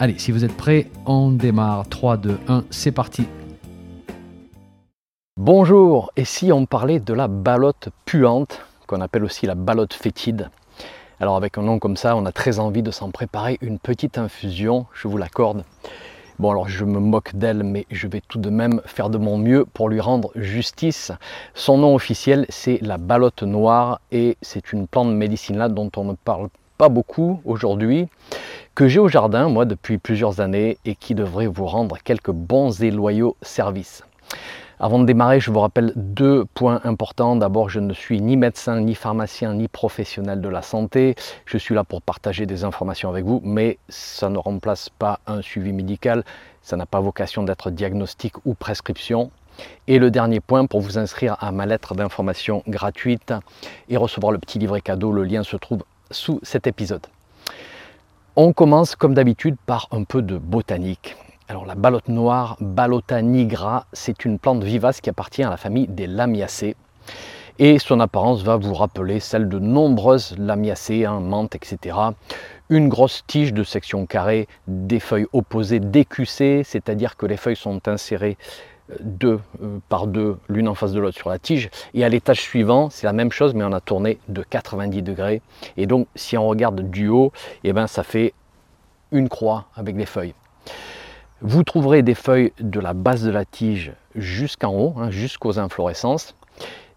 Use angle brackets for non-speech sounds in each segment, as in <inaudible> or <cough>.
Allez, si vous êtes prêts, on démarre. 3, 2, 1, c'est parti. Bonjour, et si on parlait de la balotte puante, qu'on appelle aussi la balotte fétide? Alors avec un nom comme ça, on a très envie de s'en préparer une petite infusion, je vous l'accorde. Bon alors je me moque d'elle, mais je vais tout de même faire de mon mieux pour lui rendre justice. Son nom officiel, c'est la balotte noire, et c'est une plante médicinale dont on ne parle pas beaucoup aujourd'hui que j'ai au jardin, moi, depuis plusieurs années et qui devrait vous rendre quelques bons et loyaux services. Avant de démarrer, je vous rappelle deux points importants. D'abord, je ne suis ni médecin, ni pharmacien, ni professionnel de la santé. Je suis là pour partager des informations avec vous, mais ça ne remplace pas un suivi médical. Ça n'a pas vocation d'être diagnostic ou prescription. Et le dernier point, pour vous inscrire à ma lettre d'information gratuite et recevoir le petit livret cadeau, le lien se trouve sous cet épisode. On commence comme d'habitude par un peu de botanique. Alors la balotte noire, Balota nigra, c'est une plante vivace qui appartient à la famille des lamiacées. Et son apparence va vous rappeler celle de nombreuses lamiacées, hein, menthes, etc. Une grosse tige de section carrée, des feuilles opposées décussées, c'est-à-dire que les feuilles sont insérées deux euh, par deux, l'une en face de l'autre sur la tige. Et à l'étage suivant, c'est la même chose, mais on a tourné de 90 degrés. Et donc, si on regarde du haut, eh ben, ça fait une croix avec des feuilles. Vous trouverez des feuilles de la base de la tige jusqu'en haut, hein, jusqu'aux inflorescences.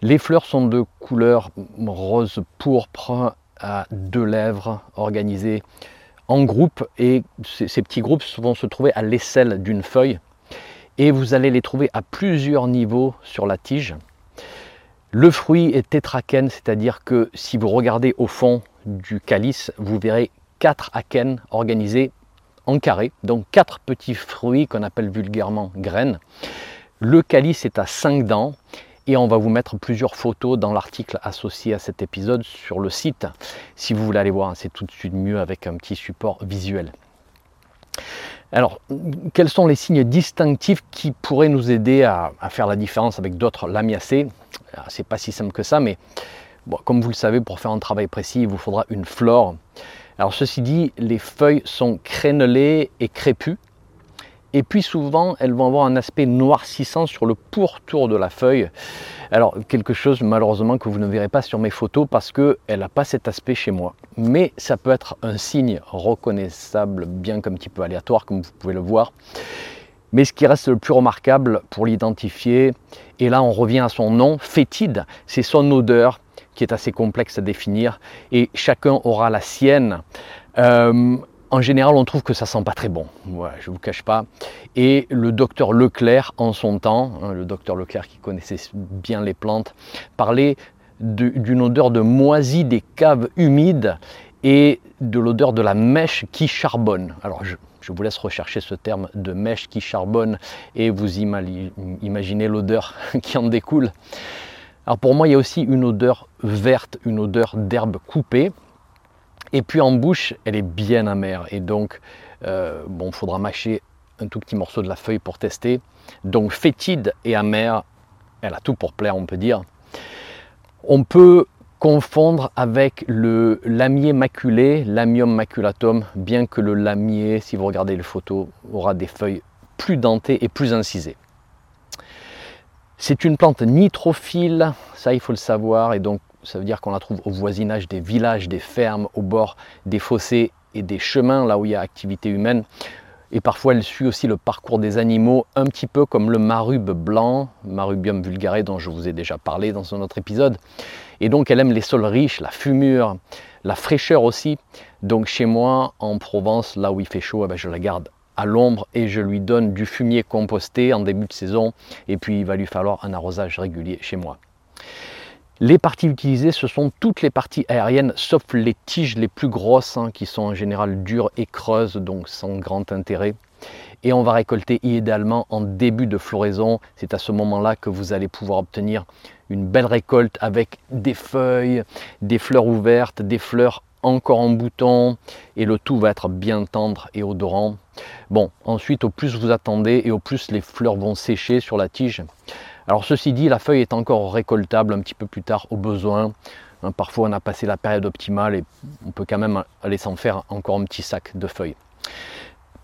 Les fleurs sont de couleur rose pourpre à deux lèvres organisées en groupe et ces petits groupes vont se trouver à l'aisselle d'une feuille et vous allez les trouver à plusieurs niveaux sur la tige. Le fruit est tétraquène, c'est-à-dire que si vous regardez au fond du calice, vous verrez quatre akènes organisés en carré, donc quatre petits fruits qu'on appelle vulgairement graines. Le calice est à 5 dents et on va vous mettre plusieurs photos dans l'article associé à cet épisode sur le site. Si vous voulez aller voir, c'est tout de suite mieux avec un petit support visuel. Alors, quels sont les signes distinctifs qui pourraient nous aider à, faire la différence avec d'autres lamiacées? C'est pas si simple que ça, mais comme vous le savez, pour faire un travail précis, il vous faudra une flore. Alors, ceci dit, les feuilles sont crénelées et crépues, et puis souvent, elles vont avoir un aspect noircissant sur le pourtour de la feuille. Alors, quelque chose malheureusement que vous ne verrez pas sur mes photos parce qu'elle n'a pas cet aspect chez moi. Mais ça peut être un signe reconnaissable, bien qu'un petit peu aléatoire, comme vous pouvez le voir. Mais ce qui reste le plus remarquable pour l'identifier, et là on revient à son nom, fétide, c'est son odeur qui est assez complexe à définir et chacun aura la sienne. Euh, en général, on trouve que ça sent pas très bon. je ne vous cache pas. Et le docteur Leclerc, en son temps, hein, le docteur Leclerc qui connaissait bien les plantes, parlait d'une odeur de moisie des caves humides et de l'odeur de la mèche qui charbonne. Alors, je, vous laisse rechercher ce terme de mèche qui charbonne et vous imaginez l'odeur <laughs> qui en découle. Alors pour moi, il y a aussi une odeur verte, une odeur d'herbe coupée. Et puis en bouche, elle est bien amère. Et donc, euh, bon, faudra mâcher un tout petit morceau de la feuille pour tester. Donc fétide et amère, elle a tout pour plaire, on peut dire. On peut confondre avec le lamier maculé, lamium maculatum, bien que le lamier, si vous regardez les photos, aura des feuilles plus dentées et plus incisées. C'est une plante nitrophile, ça il faut le savoir, et donc ça veut dire qu'on la trouve au voisinage des villages, des fermes, au bord des fossés et des chemins, là où il y a activité humaine. Et parfois, elle suit aussi le parcours des animaux, un petit peu comme le marube blanc, Marubium vulgare, dont je vous ai déjà parlé dans un autre épisode. Et donc, elle aime les sols riches, la fumure, la fraîcheur aussi. Donc, chez moi, en Provence, là où il fait chaud, eh ben, je la garde à l'ombre et je lui donne du fumier composté en début de saison. Et puis, il va lui falloir un arrosage régulier chez moi. Les parties utilisées, ce sont toutes les parties aériennes, sauf les tiges les plus grosses, hein, qui sont en général dures et creuses, donc sans grand intérêt. Et on va récolter idéalement en début de floraison. C'est à ce moment-là que vous allez pouvoir obtenir une belle récolte avec des feuilles, des fleurs ouvertes, des fleurs encore en bouton et le tout va être bien tendre et odorant. Bon, ensuite au plus vous attendez et au plus les fleurs vont sécher sur la tige. Alors ceci dit, la feuille est encore récoltable un petit peu plus tard au besoin. Hein, parfois on a passé la période optimale et on peut quand même aller s'en faire encore un petit sac de feuilles.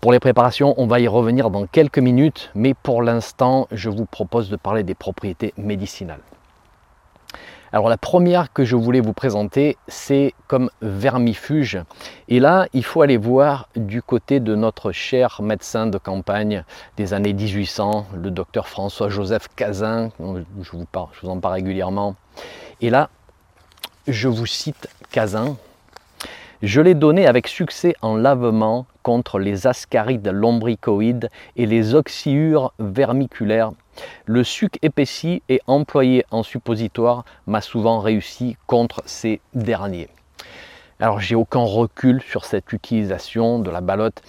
Pour les préparations, on va y revenir dans quelques minutes, mais pour l'instant, je vous propose de parler des propriétés médicinales. Alors la première que je voulais vous présenter, c'est comme vermifuge. Et là, il faut aller voir du côté de notre cher médecin de campagne des années 1800, le docteur François-Joseph Cazin, je vous, je vous en parle régulièrement. Et là, je vous cite Cazin. Je l'ai donné avec succès en lavement contre les ascarides lombricoïdes et les oxyures vermiculaires le suc épaissi et employé en suppositoire m'a souvent réussi contre ces derniers. Alors j'ai aucun recul sur cette utilisation de la balotte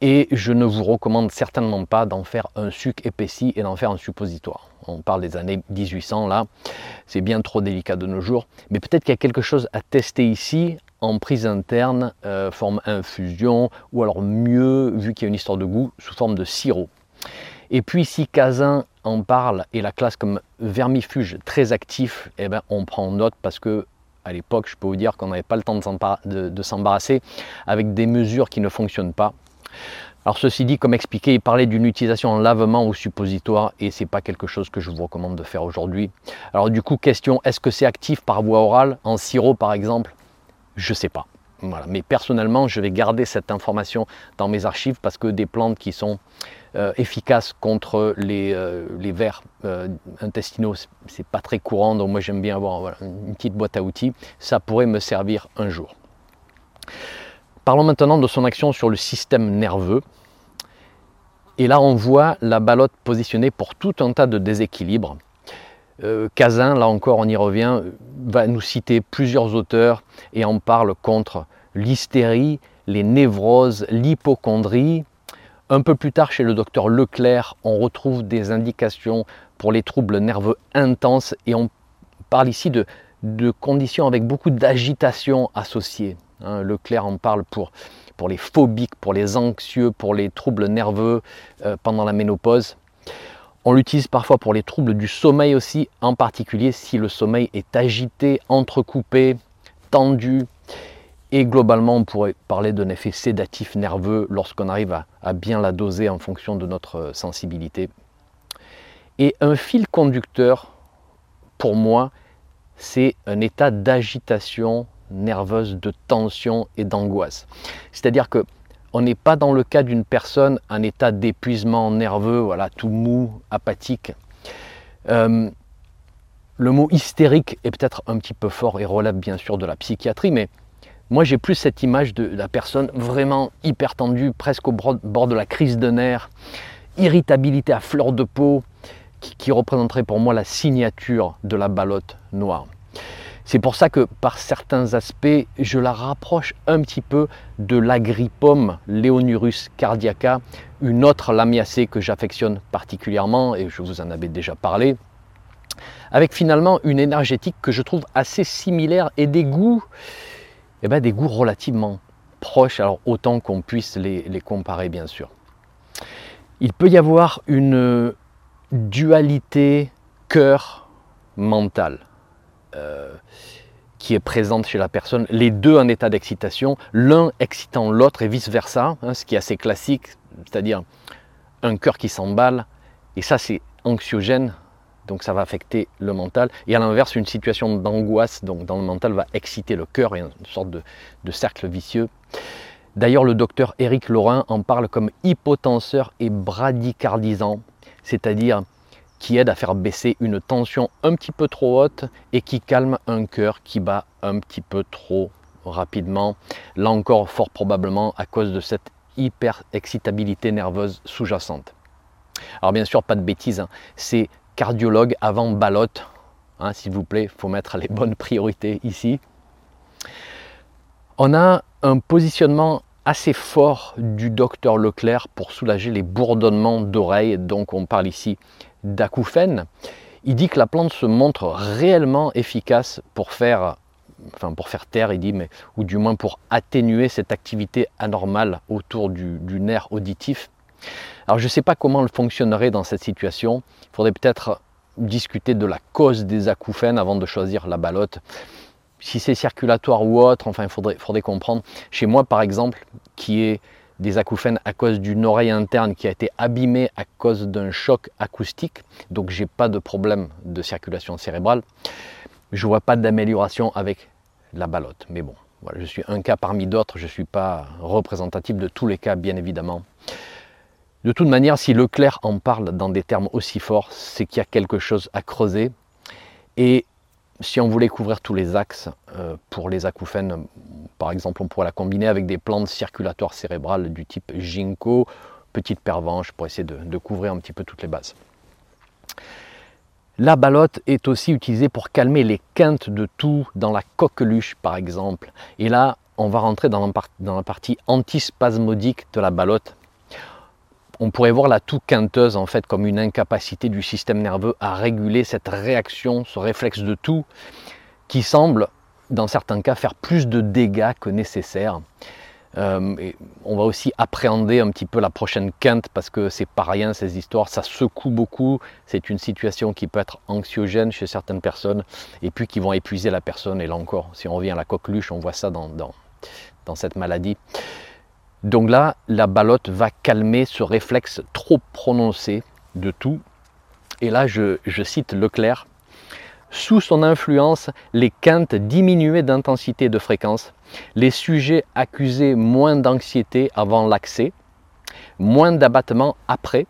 et je ne vous recommande certainement pas d'en faire un suc épaissi et d'en faire un suppositoire. On parle des années 1800 là, c'est bien trop délicat de nos jours, mais peut-être qu'il y a quelque chose à tester ici en prise interne, euh, forme infusion, ou alors mieux, vu qu'il y a une histoire de goût, sous forme de sirop. Et puis si Casin en parle et la classe comme vermifuge très actif, eh ben, on prend note parce que à l'époque, je peux vous dire qu'on n'avait pas le temps de s'embarrasser avec des mesures qui ne fonctionnent pas. Alors ceci dit, comme expliqué, il parlait d'une utilisation en lavement ou suppositoire et c'est pas quelque chose que je vous recommande de faire aujourd'hui. Alors du coup, question, est-ce que c'est actif par voie orale, en sirop par exemple? Je sais pas. Mais personnellement, je vais garder cette information dans mes archives parce que des plantes qui sont euh, efficaces contre les, euh, vers euh, intestinaux, c'est pas très courant, donc moi j'aime bien avoir une petite boîte à outils. Ça pourrait me servir un jour. Parlons maintenant de son action sur le système nerveux. Et là, on voit la balotte positionnée pour tout un tas de déséquilibres. Euh, là encore, on y revient, va nous citer plusieurs auteurs et en parle contre l'hystérie, les névroses, l'hypochondrie. Un peu plus tard, chez le docteur Leclerc, on retrouve des indications pour les troubles nerveux intenses et on parle ici de, conditions avec beaucoup d'agitation associée. Hein. Leclerc en parle pour, les phobiques, pour les anxieux, pour les troubles nerveux euh, pendant la ménopause. On l'utilise parfois pour les troubles du sommeil aussi, en particulier si le sommeil est agité, entrecoupé, tendu. Et globalement, on pourrait parler d'un effet sédatif nerveux lorsqu'on arrive à, bien la doser en fonction de notre sensibilité. Et un fil conducteur, pour moi, c'est un état d'agitation nerveuse, de tension et d'angoisse. C'est-à-dire que on n'est pas dans le cas d'une personne en état d'épuisement nerveux, voilà, tout mou, apathique. Euh, le mot hystérique est peut-être un petit peu fort et relève bien sûr de la psychiatrie, mais moi j'ai plus cette image de la personne vraiment hyper tendue, presque au bord de la crise de nerfs, irritabilité à fleur de peau, qui représenterait pour moi la signature de la balotte noire. C'est pour ça que par certains aspects, je la rapproche un petit peu de l'agrippome Leonurus cardiaca, une autre lamiacée que j'affectionne particulièrement et je vous en avais déjà parlé, avec finalement une énergétique que je trouve assez similaire et des goûts, eh ben des goûts relativement proches, alors autant qu'on puisse les, les comparer bien sûr. Il peut y avoir une dualité cœur-mental. Euh, qui est présente chez la personne, les deux en état d'excitation, l'un excitant l'autre et vice-versa, hein, ce qui est assez classique, c'est-à-dire un cœur qui s'emballe, et ça c'est anxiogène, donc ça va affecter le mental, et à l'inverse une situation d'angoisse donc dans le mental va exciter le cœur, et une sorte de, cercle vicieux. D'ailleurs le docteur Éric Laurin en parle comme hypotenseur et bradycardisant, c'est-à-dire qui aide à faire baisser une tension un petit peu trop haute et qui calme un cœur qui bat un petit peu trop rapidement. Là encore, fort probablement à cause de cette hyper-excitabilité nerveuse sous-jacente. Alors bien sûr, pas de bêtises, hein. c'est cardiologue avant balotte. Hein, S'il vous plaît, faut mettre les bonnes priorités ici. On a un positionnement assez fort du docteur Leclerc pour soulager les bourdonnements d'oreilles. Donc on parle ici d'acouphènes. Il dit que la plante se montre réellement efficace pour faire, enfin pour faire taire, il dit, mais, ou du moins pour atténuer cette activité anormale autour du, nerf auditif. Alors je ne sais pas comment elle fonctionnerait dans cette situation. Il faudrait peut-être discuter de la cause des acouphènes avant de choisir la balotte. Si c'est circulatoire ou autre, enfin il faudrait, faudrait comprendre. Chez moi par exemple, qui est des acouphènes à cause d'une oreille interne qui a été abîmée à cause d'un choc acoustique, donc j'ai pas de problème de circulation cérébrale. Je vois pas d'amélioration avec la balotte, mais bon, je suis un cas parmi d'autres, je ne suis pas représentatif de tous les cas bien évidemment. De toute manière, si Leclerc en parle dans des termes aussi forts, c'est qu'il y a quelque chose à creuser. Si on voulait couvrir tous les axes euh, pour les acouphènes, par exemple, on pourrait la combiner avec des plantes circulatoires cérébrales du type ginkgo, petite pervenche, pour essayer de, couvrir un petit peu toutes les bases. La balotte est aussi utilisée pour calmer les quintes de tout dans la coqueluche, par exemple. Et là, on va rentrer dans la partie antispasmodique de la balotte on pourrait voir la toux quinteuse en fait comme une incapacité du système nerveux à réguler cette réaction, ce réflexe de tout, qui semble dans certains cas faire plus de dégâts que nécessaire. Euh, on va aussi appréhender un petit peu la prochaine quinte parce que c'est pas rien ces histoires, ça secoue beaucoup, c'est une situation qui peut être anxiogène chez certaines personnes et puis qui vont épuiser la personne. Et là encore, si on revient à la coqueluche, on voit ça dans cette maladie. Donc là, la balotte va calmer ce réflexe trop prononcé de tout. Et là, je, cite Leclerc. Sous son influence, les quintes diminuaient d'intensité et de fréquence. Les sujets accusaient moins d'anxiété avant l'accès, moins d'abattement après,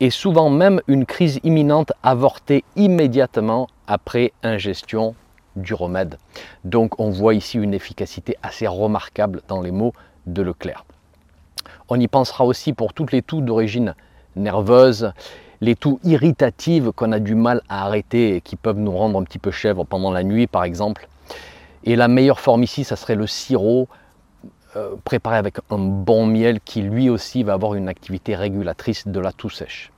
et souvent même une crise imminente avortée immédiatement après ingestion du remède. Donc on voit ici une efficacité assez remarquable dans les mots de Leclerc. On y pensera aussi pour toutes les toux d'origine nerveuse, les toux irritatives qu'on a du mal à arrêter et qui peuvent nous rendre un petit peu chèvre pendant la nuit par exemple. Et la meilleure forme ici, ça serait le sirop euh, préparé avec un bon miel qui lui aussi va avoir une activité régulatrice de la toux sèche.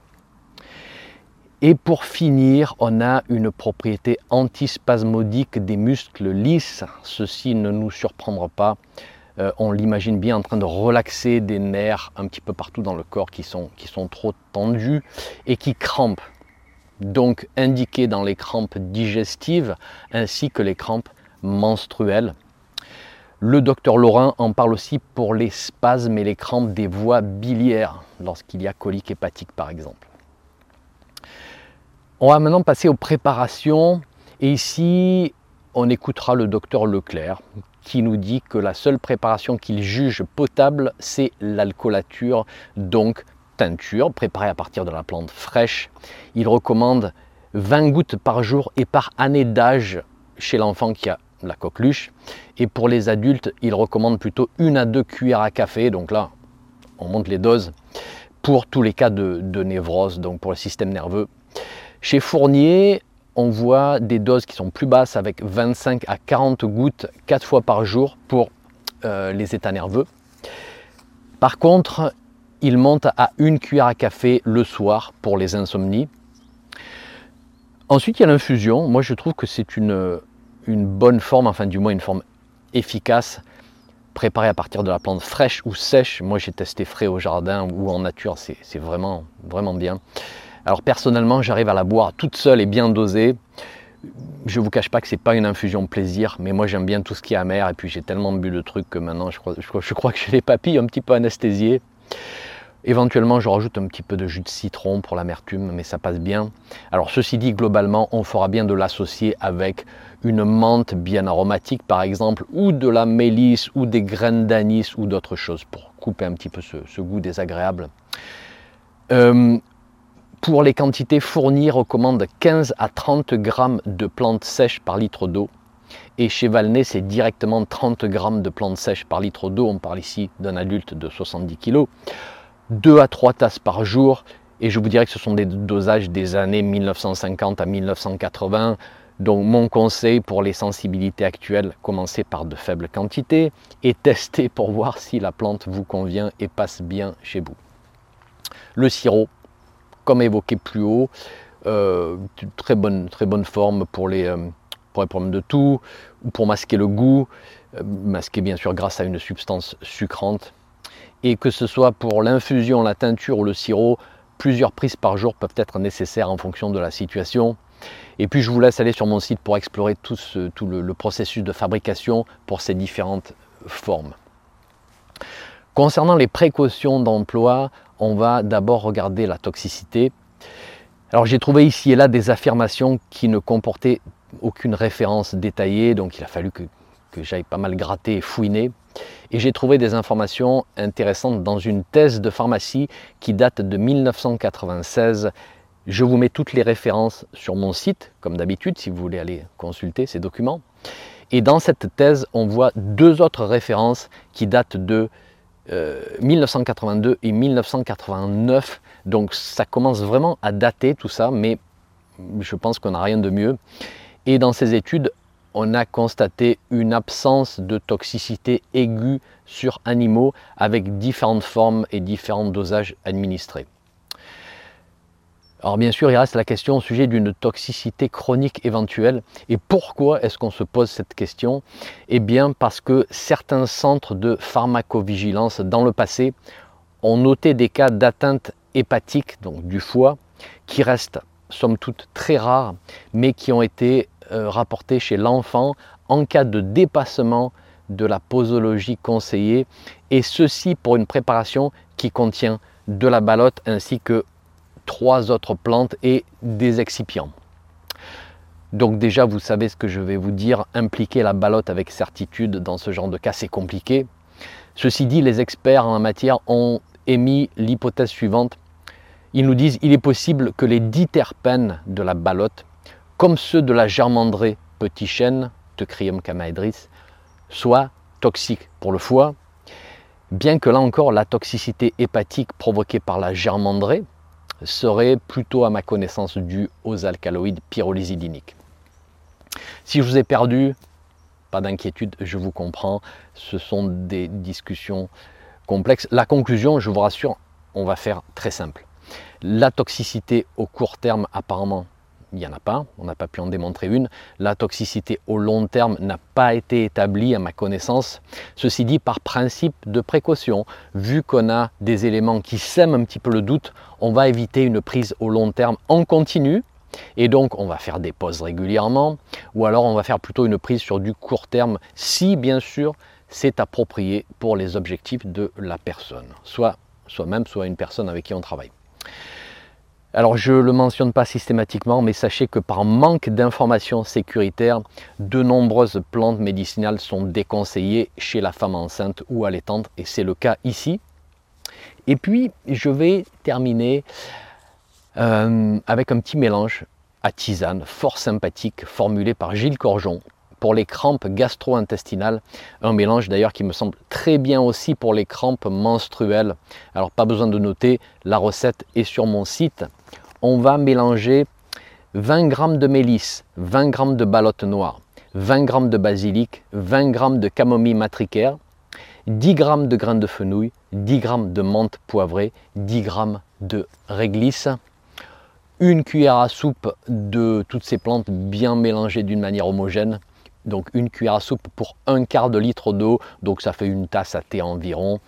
Et pour finir, on a une propriété antispasmodique des muscles lisses. Ceci ne nous surprendra pas. Euh, on l'imagine bien en train de relaxer des nerfs un petit peu partout dans le corps qui sont, qui sont trop tendus et qui crampent. Donc indiqué dans les crampes digestives ainsi que les crampes menstruelles. Le docteur Laurin en parle aussi pour les spasmes et les crampes des voies biliaires lorsqu'il y a colique hépatique par exemple. On va maintenant passer aux préparations et ici on écoutera le docteur Leclerc qui nous dit que la seule préparation qu'il juge potable, c'est l'alcoolature, donc teinture préparée à partir de la plante fraîche. Il recommande 20 gouttes par jour et par année d'âge chez l'enfant qui a la coqueluche. Et pour les adultes, il recommande plutôt une à deux cuillères à café. Donc là, on monte les doses pour tous les cas de, de névrose, donc pour le système nerveux. Chez Fournier, on voit des doses qui sont plus basses avec 25 à 40 gouttes 4 fois par jour pour euh, les états nerveux. Par contre, il monte à une cuillère à café le soir pour les insomnies. Ensuite, il y a l'infusion. Moi, je trouve que c'est une, une bonne forme, enfin du moins une forme efficace, préparée à partir de la plante fraîche ou sèche. Moi, j'ai testé frais au jardin ou en nature, c'est vraiment, vraiment bien. Alors personnellement, j'arrive à la boire toute seule et bien dosée. Je ne vous cache pas que ce n'est pas une infusion plaisir, mais moi j'aime bien tout ce qui est amer et puis j'ai tellement bu de trucs que maintenant je crois, je crois que j'ai les papilles un petit peu anesthésiées. Éventuellement, je rajoute un petit peu de jus de citron pour l'amertume, mais ça passe bien. Alors, ceci dit, globalement, on fera bien de l'associer avec une menthe bien aromatique, par exemple, ou de la mélisse, ou des graines d'anis, ou d'autres choses pour couper un petit peu ce, goût désagréable. Euh, pour les quantités fournies, recommande 15 à 30 grammes de plantes sèches par litre d'eau. Et chez Valnay, c'est directement 30 grammes de plantes sèches par litre d'eau. On parle ici d'un adulte de 70 kg. 2 à 3 tasses par jour. Et je vous dirais que ce sont des dosages des années 1950 à 1980. Donc mon conseil pour les sensibilités actuelles, commencez par de faibles quantités et <laughs> testez pour voir si la plante vous convient et passe bien chez vous. Le sirop, comme évoqué plus haut, euh, très, bonne, forme pour les, euh, pour les problèmes de toux ou pour masquer le goût, euh, masquer bien sûr grâce à une substance sucrante. Et que ce soit pour l'infusion, la teinture ou le sirop, plusieurs prises par jour peuvent être nécessaires en fonction de la situation. Et puis je vous laisse aller sur mon site pour explorer tout le, processus de fabrication pour ces différentes formes. Concernant les précautions d'emploi, on va d'abord regarder la toxicité. Alors j'ai trouvé ici et là des affirmations qui ne comportaient aucune référence détaillée, donc il a fallu que, j'aille pas mal gratter et fouiner. Et j'ai trouvé des informations intéressantes dans une thèse de pharmacie qui date de 1996 je vous mets toutes les références sur mon site, comme d'habitude, si vous voulez aller consulter ces documents. Et dans cette thèse, on voit deux autres références qui datent de 1982 euh, et 1989. Donc ça commence vraiment à dater tout ça, mais je pense qu'on n'a rien de mieux. Et dans ces études, on a constaté une absence de toxicité aiguë sur animaux avec différentes formes et différents dosages administrés. Alors bien sûr, il reste la question au sujet d'une toxicité chronique éventuelle. Et pourquoi est-ce qu'on se pose cette question? Eh bien parce que certains centres de pharmacovigilance dans le passé ont noté des cas d'atteinte hépatique, donc du foie, qui restent somme toute très rares, mais qui ont été euh, rapportés chez l'enfant en cas de dépassement de la posologie conseillée, et ceci pour une préparation qui contient de la balotte ainsi que trois autres plantes et des excipients. Donc déjà, vous savez ce que je vais vous dire, impliquer la balotte avec certitude dans ce genre de cas, c'est compliqué. Ceci dit, les experts en la matière ont émis l'hypothèse suivante. Ils nous disent qu'il est possible que les diterpènes de la balotte, comme ceux de la germandrée petit chêne, Teucrium camaedris, soient toxiques pour le foie, bien que là encore la toxicité hépatique provoquée par la germandrée, serait plutôt à ma connaissance dû aux alcaloïdes pyrrolysidiniques. Si je vous ai perdu, pas d'inquiétude, je vous comprends, ce sont des discussions complexes. La conclusion, je vous rassure, on va faire très simple. La toxicité au court terme, apparemment, il n'y en a pas, on n'a pas pu en démontrer une. La toxicité au long terme n'a pas été établie à ma connaissance. Ceci dit, par principe de précaution, vu qu'on a des éléments qui sèment un petit peu le doute, on va éviter une prise au long terme en continu. Et donc, on va faire des pauses régulièrement, ou alors on va faire plutôt une prise sur du court terme, si bien sûr c'est approprié pour les objectifs de la personne, soit soi-même, soit une personne avec qui on travaille. Alors je ne le mentionne pas systématiquement, mais sachez que par manque d'informations sécuritaires, de nombreuses plantes médicinales sont déconseillées chez la femme enceinte ou allaitante, et c'est le cas ici. Et puis je vais terminer euh, avec un petit mélange à tisane fort sympathique formulé par Gilles Corjon pour les crampes gastro-intestinales. Un mélange d'ailleurs qui me semble très bien aussi pour les crampes menstruelles. Alors pas besoin de noter, la recette est sur mon site on va mélanger 20 g de mélisse, 20 g de balotte noire, 20 g de basilic, 20 g de camomille matricaire, 10 g de graines de fenouil, 10 g de menthe poivrée, 10 g de réglisse, une cuillère à soupe de toutes ces plantes bien mélangées d'une manière homogène. Donc une cuillère à soupe pour un quart de litre d'eau, donc ça fait une tasse à thé environ,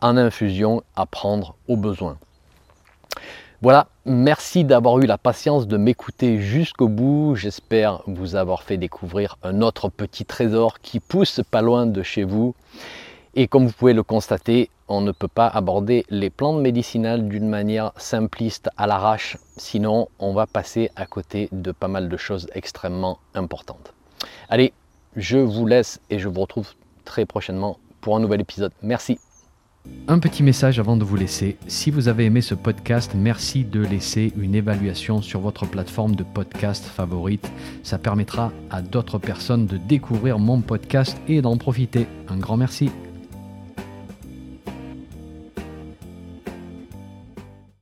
en infusion à prendre au besoin. Voilà, merci d'avoir eu la patience de m'écouter jusqu'au bout. J'espère vous avoir fait découvrir un autre petit trésor qui pousse pas loin de chez vous. Et comme vous pouvez le constater, on ne peut pas aborder les plantes médicinales d'une manière simpliste à l'arrache, sinon on va passer à côté de pas mal de choses extrêmement importantes. Allez, je vous laisse et je vous retrouve très prochainement pour un nouvel épisode. Merci. Un petit message avant de vous laisser. Si vous avez aimé ce podcast, merci de laisser une évaluation sur votre plateforme de podcast favorite. Ça permettra à d'autres personnes de découvrir mon podcast et d'en profiter. Un grand merci.